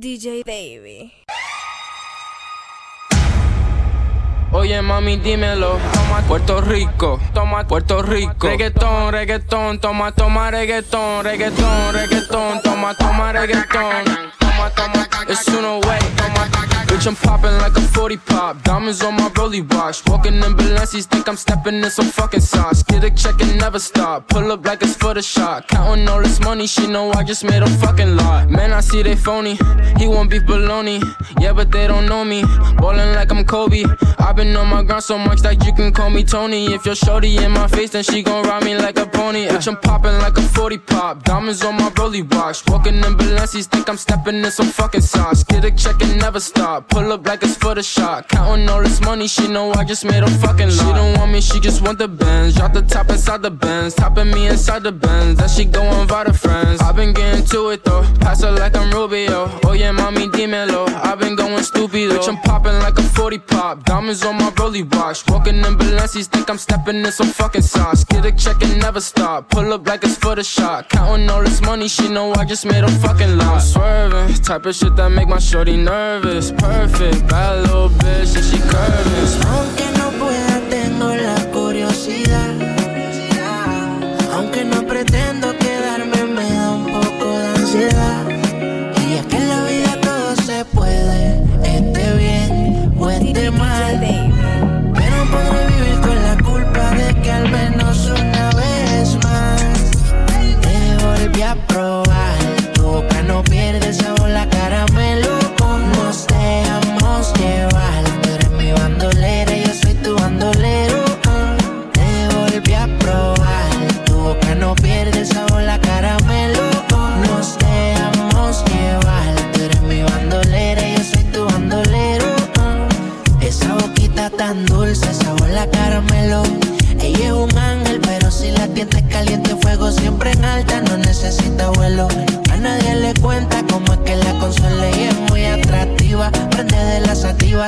DJ Baby. Oye mami, dímelo, toma Puerto Rico, toma Puerto Rico. Reggaetón, reggaetón, toma, toma reggaetón, reggaetón, reggaetón, toma, toma reggaetón. Toma, toma, it's uno way, toma. Bitch, I'm popping like a 40 pop. Diamonds on my rolly watch. Walking in Balenci's, think I'm stepping in some fucking sauce. Get a check and never stop. Pull up like it's for the shot. Counting all this money, she know I just made a fucking lot. Man, I see they phony. He want beef baloney. Yeah, but they don't know me. Ballin' like I'm Kobe. I've been on my grind so much that you can call me Tony. If you're shorty in my face, then she gon' ride me like a pony. Bitch, I'm popping like a 40 pop. Diamonds on my rolly watch. Walking in Balenci's, think I'm stepping in some fucking sauce. Get a check and never stop. Pull up like it's for the shot. Counting all this money, she know I just made a fucking lot. She don't want me, she just want the Benz. Drop the top inside the Benz. Topping me inside the Benz. Then she go invite her friends. i been getting to it though. Pass her like I'm Rubio. Oh yeah, mommy, dímelo. i been going stupid Bitch, I'm popping like a 40 pop. Diamonds on my rolly watch. Walking in Balenci's, think I'm stepping in some fucking sauce. Get a check and never stop. Pull up like it's for the shot. Counting all this money, she know I just made a fucking lot. I'm Swerving, type of shit that make my shorty nervous. Perfect, bad little bitch, and she curving. Aunque no pueda, tengo la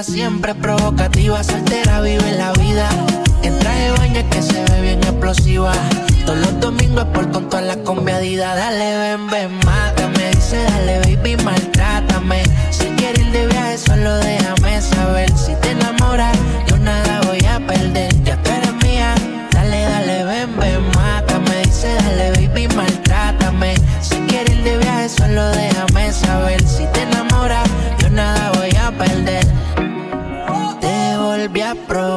la siempre provocativa, soltera vive la vida. En traje baño que se ve bien explosiva. Todos los domingos por con todas las combiadidas. Dale, ven, ven, mátame. Dice, dale, baby, maltrátame. Si quieres ir volví a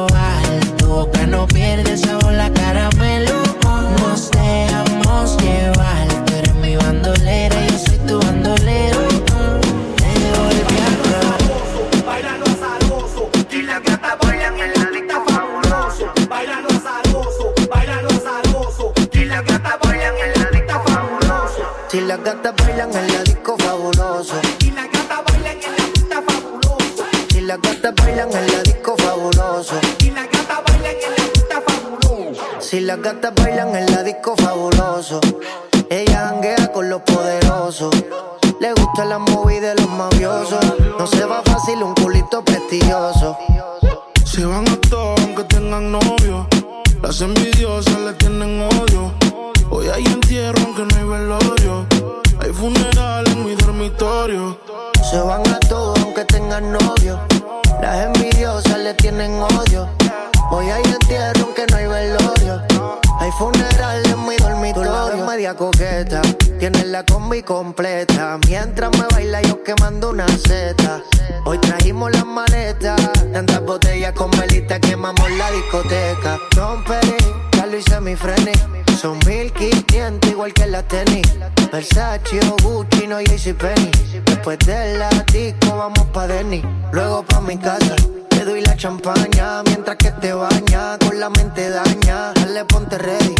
1500 igual que la tenis. Versace o Gucci, no JCPenney. Después de la disco vamos pa' Denny. Luego pa' mi casa. Te doy la champaña mientras que te baña. Con la mente daña. Dale, ponte ready.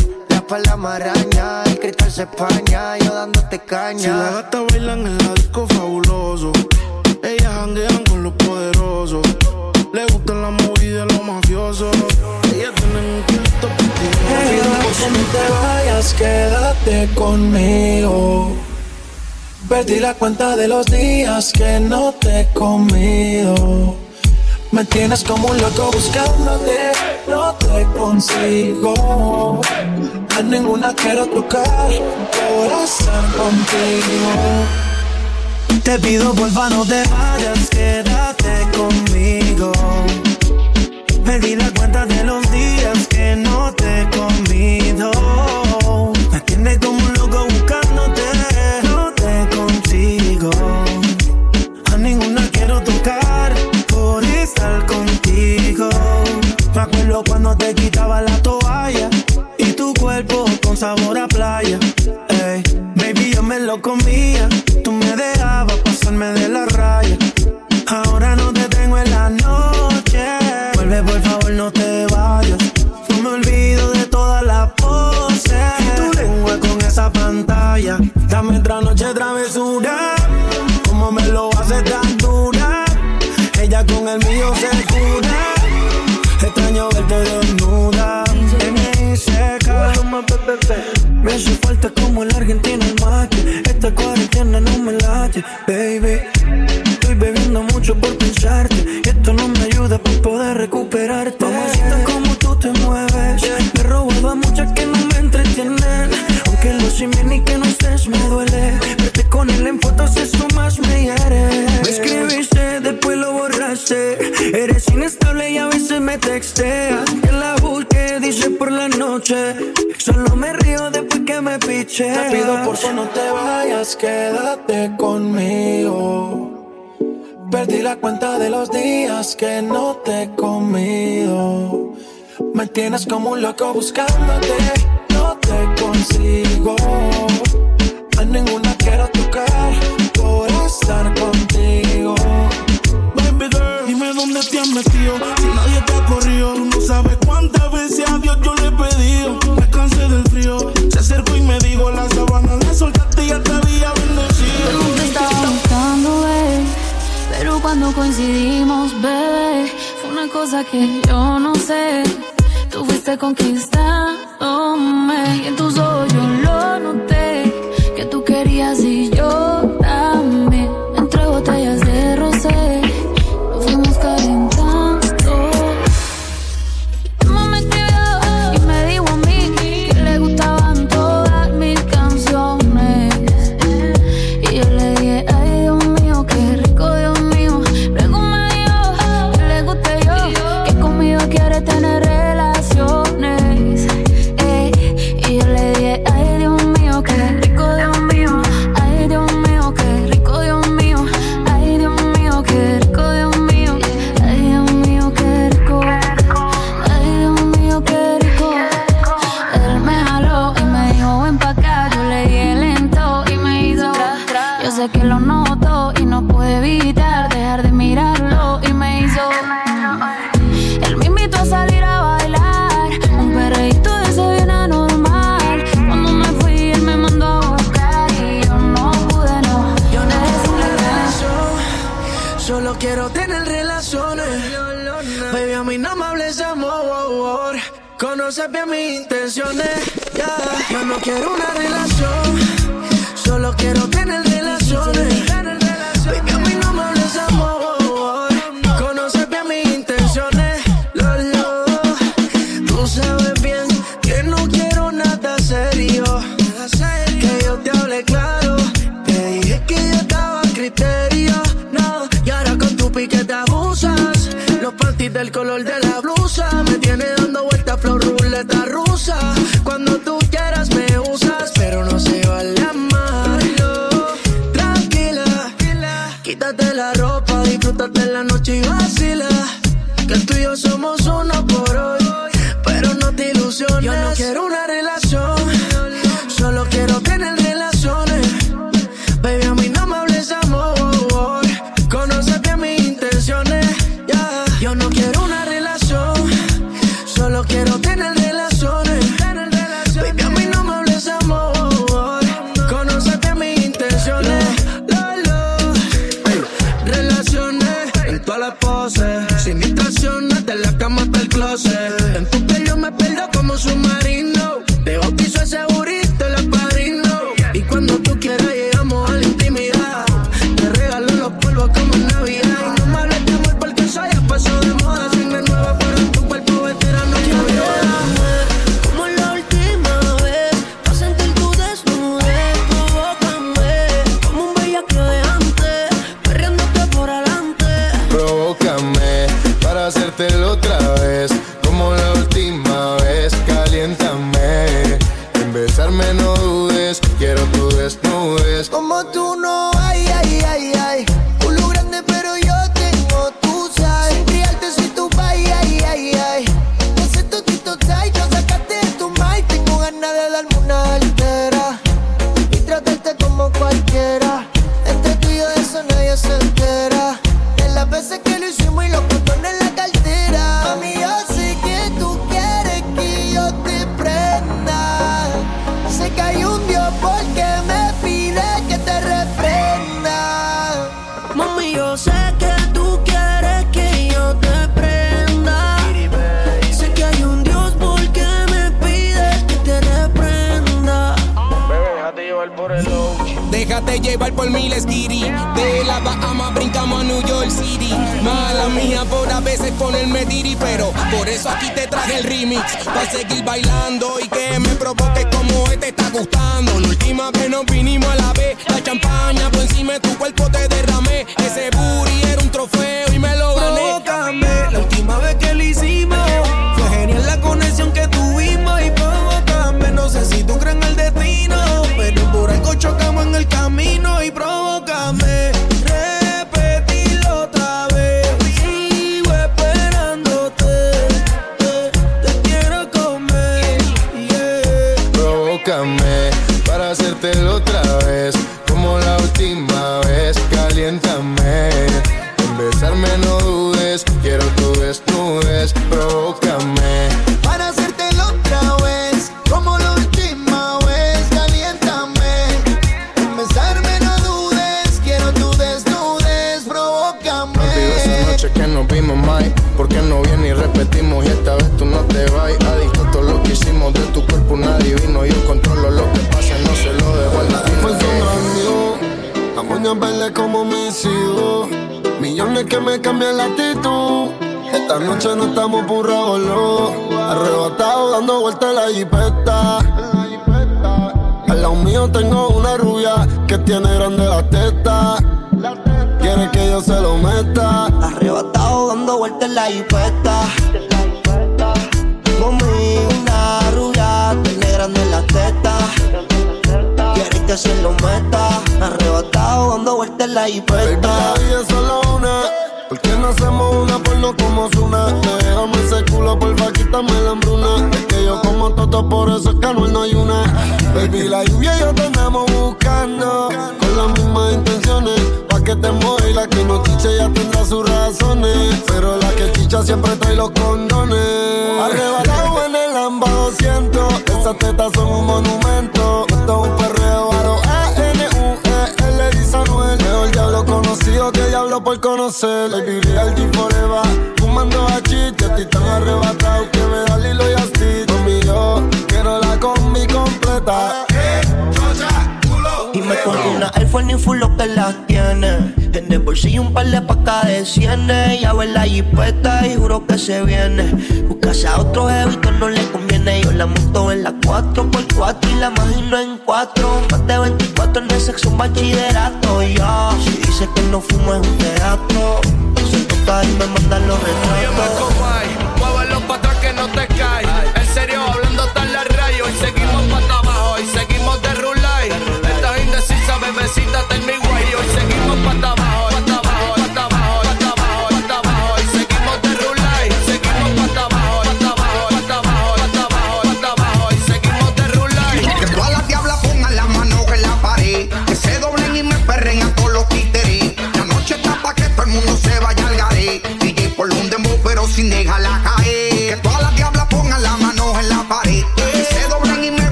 La maraña. El cristal se españa. Yo dándote Si las caña. gatas bailan en la disco fabuloso. Ellas janguean con los poderosos. Le gustan las movidas de los mafiosos. Ellas tienen un culto hey, no te vayas, quédate conmigo. Perdí la cuenta de los días que no te he comido. Me tienes como un loco buscándote, no te consigo. A ninguna quiero tocar, corazón contigo. Te pido porfa no te vayas, quédate conmigo contigo. di la cuenta de los días que no te he comido. Me tiene como un loco buscándote, no te consigo. A ninguna quiero tocar por estar contigo. Me acuerdo cuando te quitaba la toalla y tu cuerpo con sabor a playa. Ey, baby, yo me lo comía, tú me dejabas pasarme de la raya Ahora no te tengo en la noche. Te pido por favor no te vayas, quédate conmigo. Perdí la cuenta de los días que no te he comido. Me tienes como un loco buscándote, no te consigo. A ninguna quiero tocar por estar contigo. Baby girl, dime dónde te has metido. coincidimos, bebé. Fue una cosa que yo no sé. Tú fuiste conquistándome y en tus ojos lo noté. Que tú querías y yo ese. Oh, oh, oh. Conoce bien mis intenciones. Yeah. Yo no quiero una relación, solo quiero tener relaciones. Hoy que a mí no me hables amor. Conoce bien mis intenciones. Lolo, tú sabes bien que no quiero nada serio. Que yo te hable claro. Te dije que yo estaba a criterio. No, y ahora con tu pique te abusas. Los panties del color de la Pa' seguir bailando y que me provoque como este está gustando. La última vez nos vinimos a la vez La champaña por encima de tu cuerpo te derramé. Ese booty era un trofeo y me lo gané. Provócame, la última vez que lo hicimos Fue genial la conexión que tuvimos. Y provócame, no sé si tú crees en el destino Pero por algo chocamos en el camino Y que me cambian la actitud. Esta noche no estamos burrados, Arrebatados dando vueltas en la jipeta. Al lado mío tengo una rubia que tiene grande la teta. Quiere que yo se lo meta. Arrebatado dando vueltas en la jipeta. Conmigo una rubia, tiene grande la teta. Quiere que se lo meta. Arrebatado dando vueltas en la Baby, jipeta. la vida es solo una. ¿Por qué no hacemos una porno como Zuna? Me dejamos ese culo, porfa, quítame la hambruna. Es que yo como toto, por eso es que no hay una. Baby, la lluvia y yo te andamos buscando. Con las mismas intenciones. Pa' que te mueva y la que no chiche ya tendrá sus razones. Pero la que chicha siempre trae los condones. Arrebatado en el Lamba 200. Esas tetas son un monumento. Esto es un perreo conocido que diablo por conocer. Baby, real G forever. Fumando hachís, yo estoy tan arrebatado que me da Lilo y Asti. Mami, quiero la combi completa. Y me compro una Force ni full lo que las tiene. En el bolsillo un par de pacas de cienes. Ya ver la jipeta y juro que se viene. Buscase a otro jevito no le conviene. Yo la monto en la 4x4 y la imagino en 4. Más de 24 en el sexo, un bachillerato. Ya, si dice que no fumo es un teatro. Se toca y me mandan los Oye, Marco retratos. May, muévelo pa' atrás que no te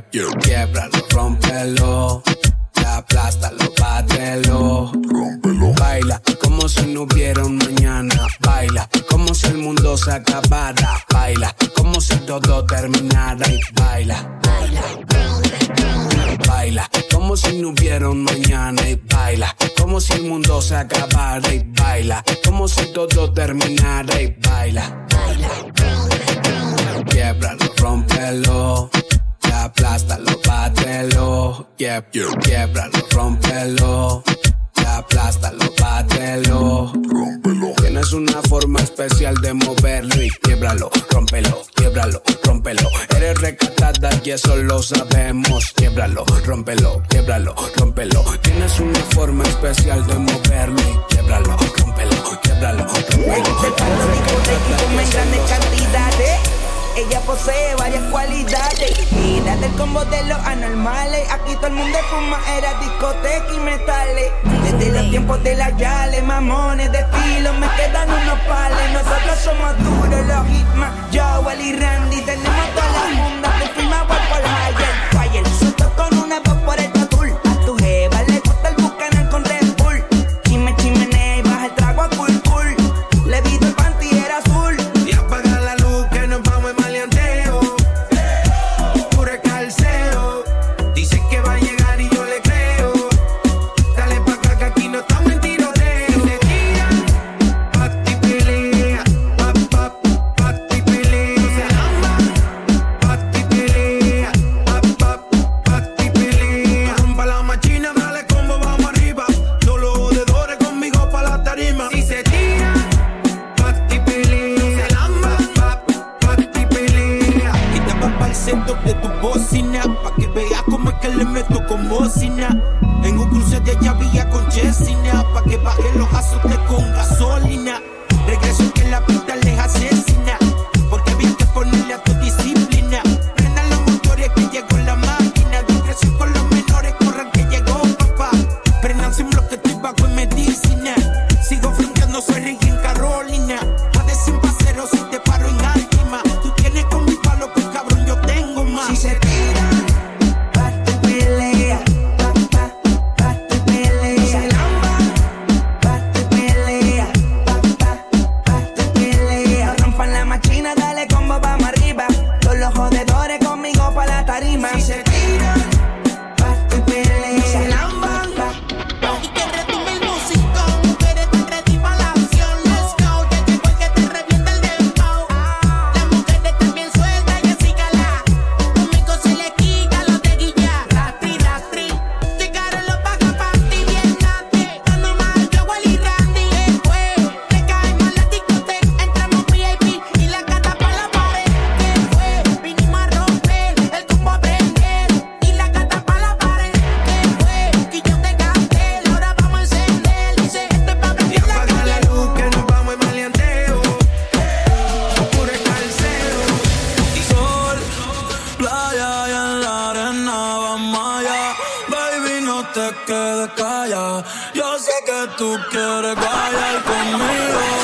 bátelo, quiebralo, rompelo aplástalo, bátelo. Rómpelo. Baila como si no hubiera un mañana. Baila como si el mundo se acabara. Baila como si todo terminara. Y baila. Baila. Baila como si no hubiera un mañana. Y baila como si el mundo se acabara. Y baila como si todo terminara. Y baila. Baila. Quiebralo, rómpelo aplástalo, bátelo, yeah, quiebralo, rompelo, aplástalo, bátelo, rompelo. Tienes una forma especial de moverlo y quiebralo, rompelo, quiebralo, rompelo. Eres recatada y eso lo sabemos, quiebralo, rompelo, quiebralo, rompelo. Tienes una forma especial de moverlo y quiebralo, rompelo, quiebralo, ella posee varias cualidades. Mira del combo de los anormales. Aquí todo el mundo fuma, era discoteca y metales. Desde los tiempos de la Yale, mamones de estilo, me quedan unos pales. Nosotros somos duros, los hitman. Yo, y Randy, tenemos todas las mundas. Te firma por Higher. Fire, que te quedes conmigo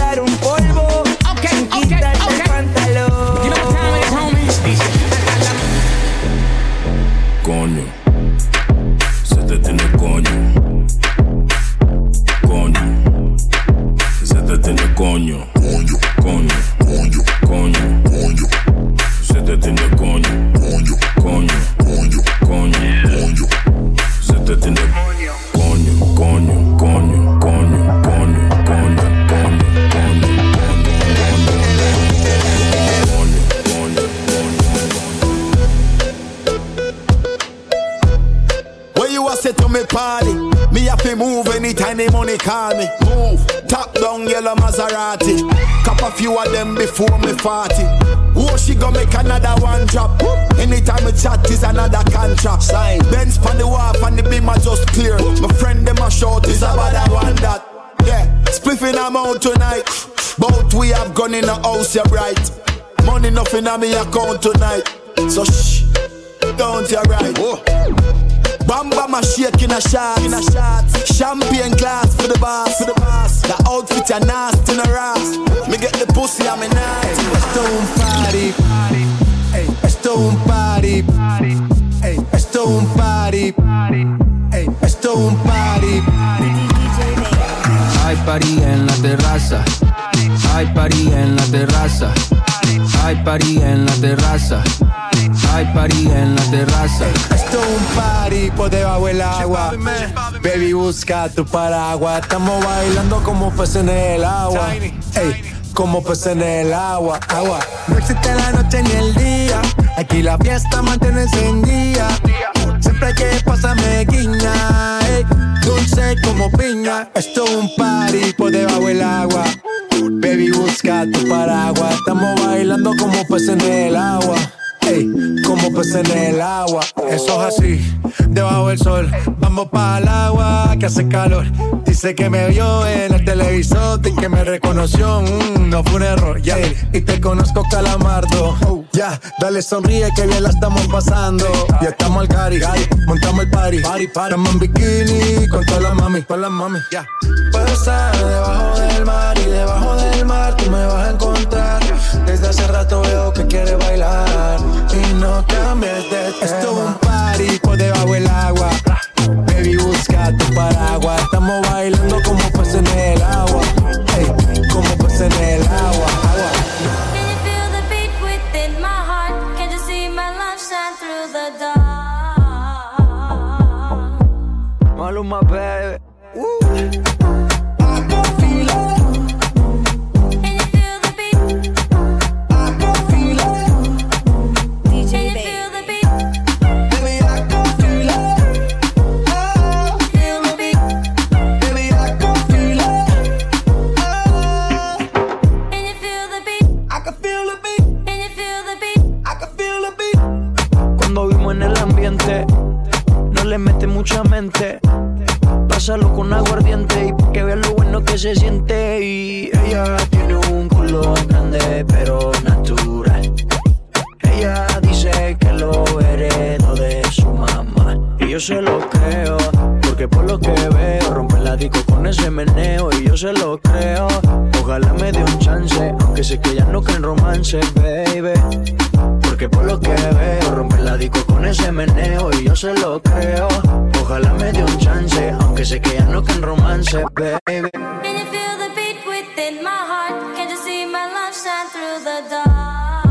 party? Me have to move anytime the money call me. Move. Top down yellow Maserati. Cop a few of them before me 40. Oh, she gonna make another one drop. Anytime we chat is another contract. Sign. Benz on the wharf and the beam are just clear. My friend them a short is about that one that. Yeah, spliffing I'm out tonight. Both we have gone in the house, you're right. Money nothing on me account tonight. So shh, don't you right. Bamba my shake in a shot, in a shot. Champagne glass for the boss, for the boss. The outfit a nasty in a ras. Me get the pussy, I'm a un party. Ey, esto es un party. Hey, un party. Hey, un party. Hay party en la terraza. Hay party en la terraza. Hay party en la terraza. Hay party en la terraza. Esto es un party por debajo del agua. Baby, busca tu paraguas. Estamos bailando como peces en el agua. Ey, como peces en el agua. Agua. No existe la noche ni el día. Aquí la fiesta mantiene encendida. Siempre hay que pasarme guiña. Ey, dulce como piña. Esto es un party por debajo del agua. Baby, busca tu paraguas. Estamos bailando como peces en el agua. Ey, como peces en el agua. Eso es así, debajo del sol. Vamos para el agua que hace calor. Dice que me vio en el televisor y que me reconoció. Mm, no fue un error, ya. Y te conozco, calamardo. ya, dale sonríe que bien la estamos pasando. Ya estamos al cari, montamos el party. party, party. Estamos en bikini con todas las mami, con las mami. Ya. Puedo estar debajo del mar y debajo del mar tú me vas a encontrar. Desde hace rato veo que quieres bailar y no cambies de tema. Esto es un party por debajo del agua. Baby, busca tu paraguas. Estamos bailando como peces en el agua. Hey, como peces en el agua. agua. Can you feel no le mete mucha mente. Pásalo con aguardiente y que veas lo bueno que se siente. Y ella tiene un culo grande, pero natural. Ella dice que lo heredó de su mamá. Y yo se lo creo, porque por lo que veo, rompe la disco con ese meneo. Y yo se lo creo, ojalá me dé un chance, aunque sé que ya no creen romance, baby. Porque por lo que veo, rompe la disco con ese meneo. Y yo se lo creo, ojalá me dé un chance, aunque sé que ya no creen romance, baby. Can you feel the beat within my heart? Can you see my love shine through the dark?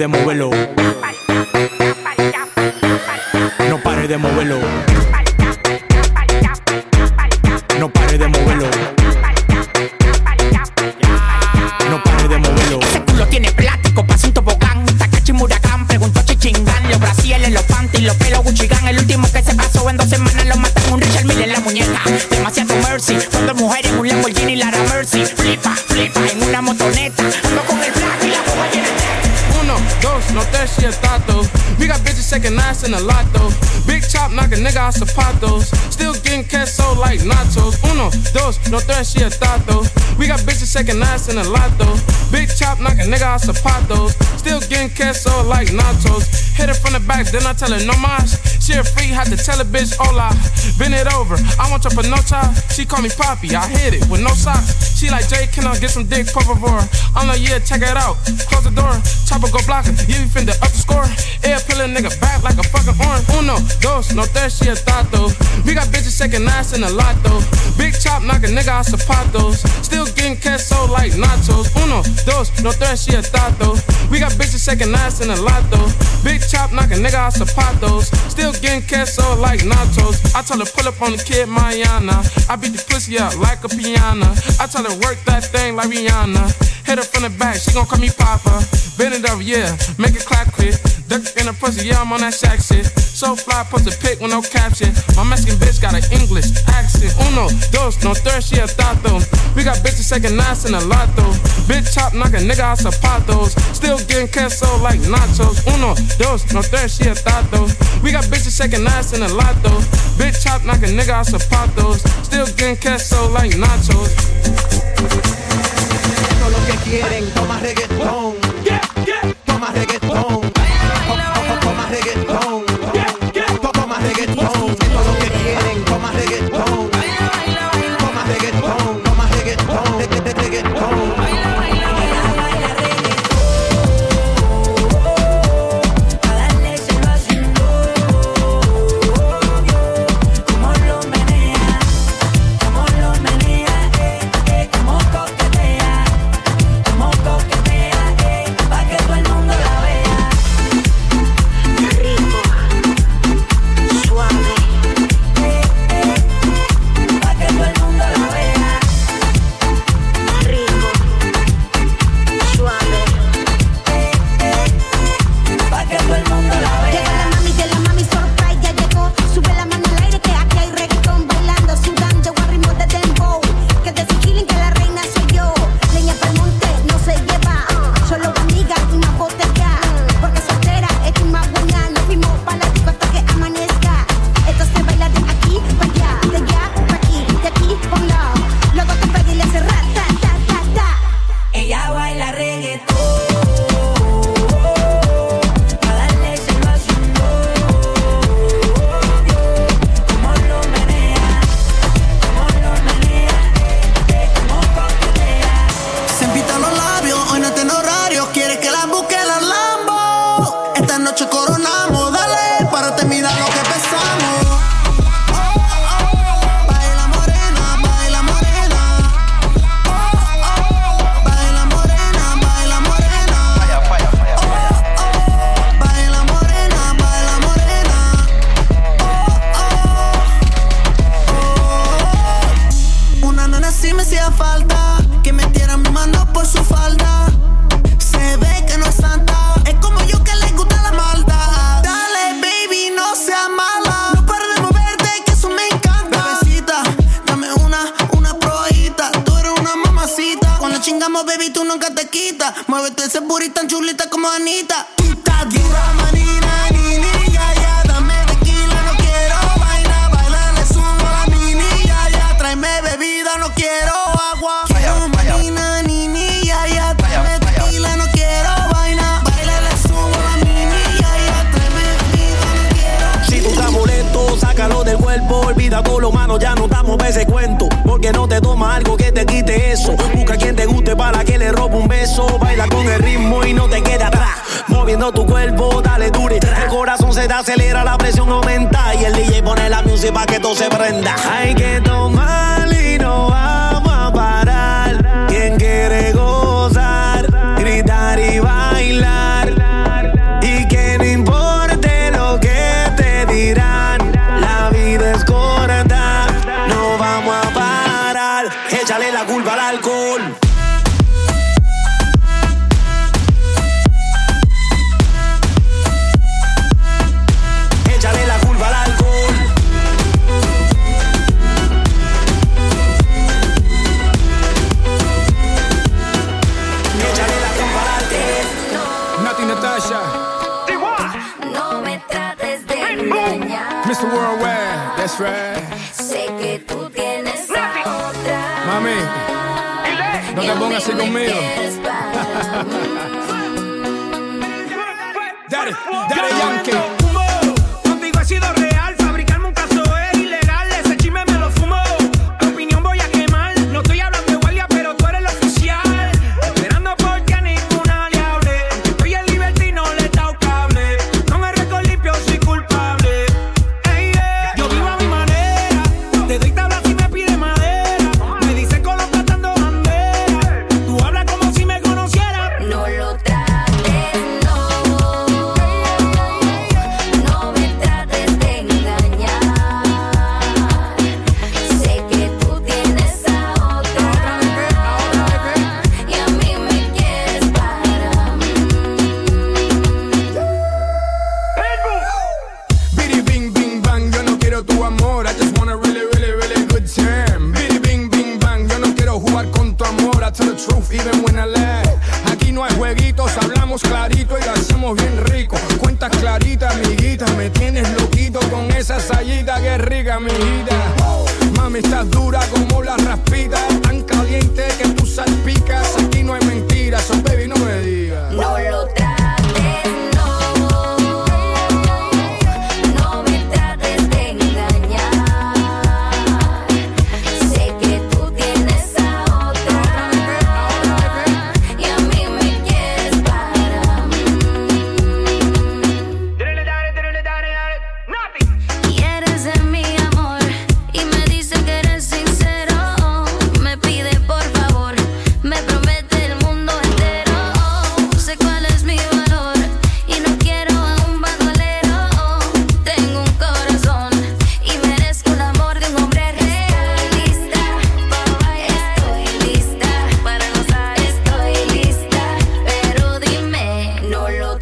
pare de moverlo. No pare de moverlo. Out zapatos. Still getting queso like nachos. Uno, dos, no tres, she a though. We got bitches shaking ass in a lot though. Big chop, knock a nigga out zapatos. Still getting queso like nachos. Hit her from the back, then I tell her no mas. She a free, had to tell a bitch hola. Bend it over, I want for no time. She call me Poppy, I hit it with no socks. She like Jay, can I get some dick, por favor? I'm like, yeah, check it out. Close the door, chopper go block her. You finna up the score. Air pill a nigga back like a fucking orange. Uno, dos, no tres, she a though. We got bitches shaking ass in a lot though. Big chop, knock a nigga out zapatos. Still getting queso like nachos. Uno, dos, no tres, she a though. We got bitches shaking ass in a lot though. Big chop, knock a nigga out zapatos. Still getting queso like nachos. I tell her pull up on the kid Mayana. I beat the pussy up like a piano. I tell her work that thing like Rihanna. Hit her from the back, she gon' call me Papa. Bend it over, yeah, make it clap quick. Duck in the pussy, yeah, I'm on that shack shit. So fly, post a pic with no caption. My Mexican bitch got an English accent. Uno, dos, no third, she a though. We got bitches second ass in a lot though. Bitch chop, knock a nigga out zapatos. Still getting queso like nachos. Uno, dos, no third, she a though. We got bitches second ass in a lot though. Bitch chop, knock a nigga out zapatos. Still getting queso like nachos. Todo lo que quieren, toma reggaetón. Toma reggaetón.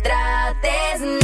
Trates,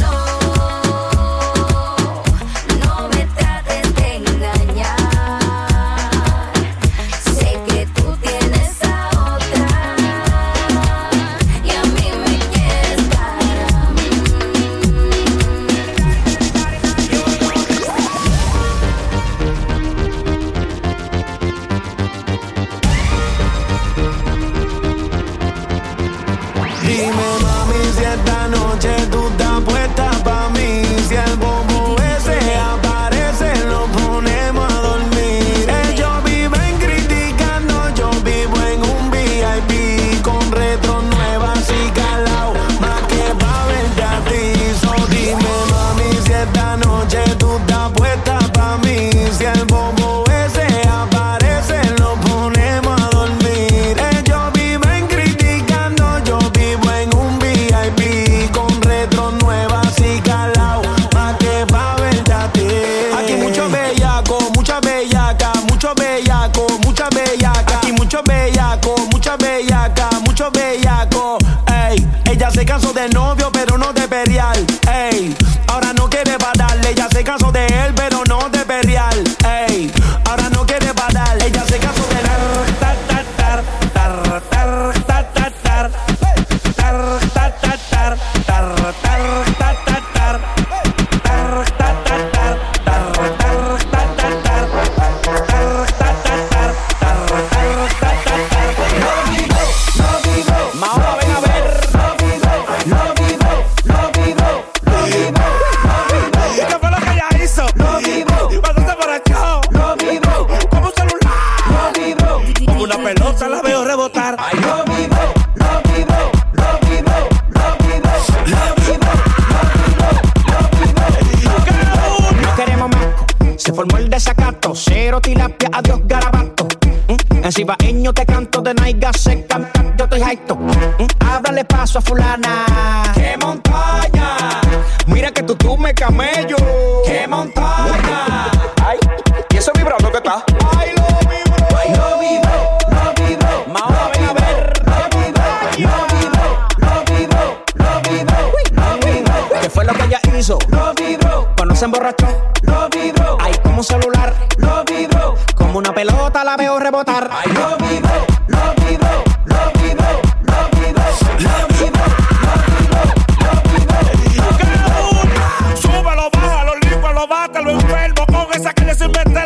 It's se me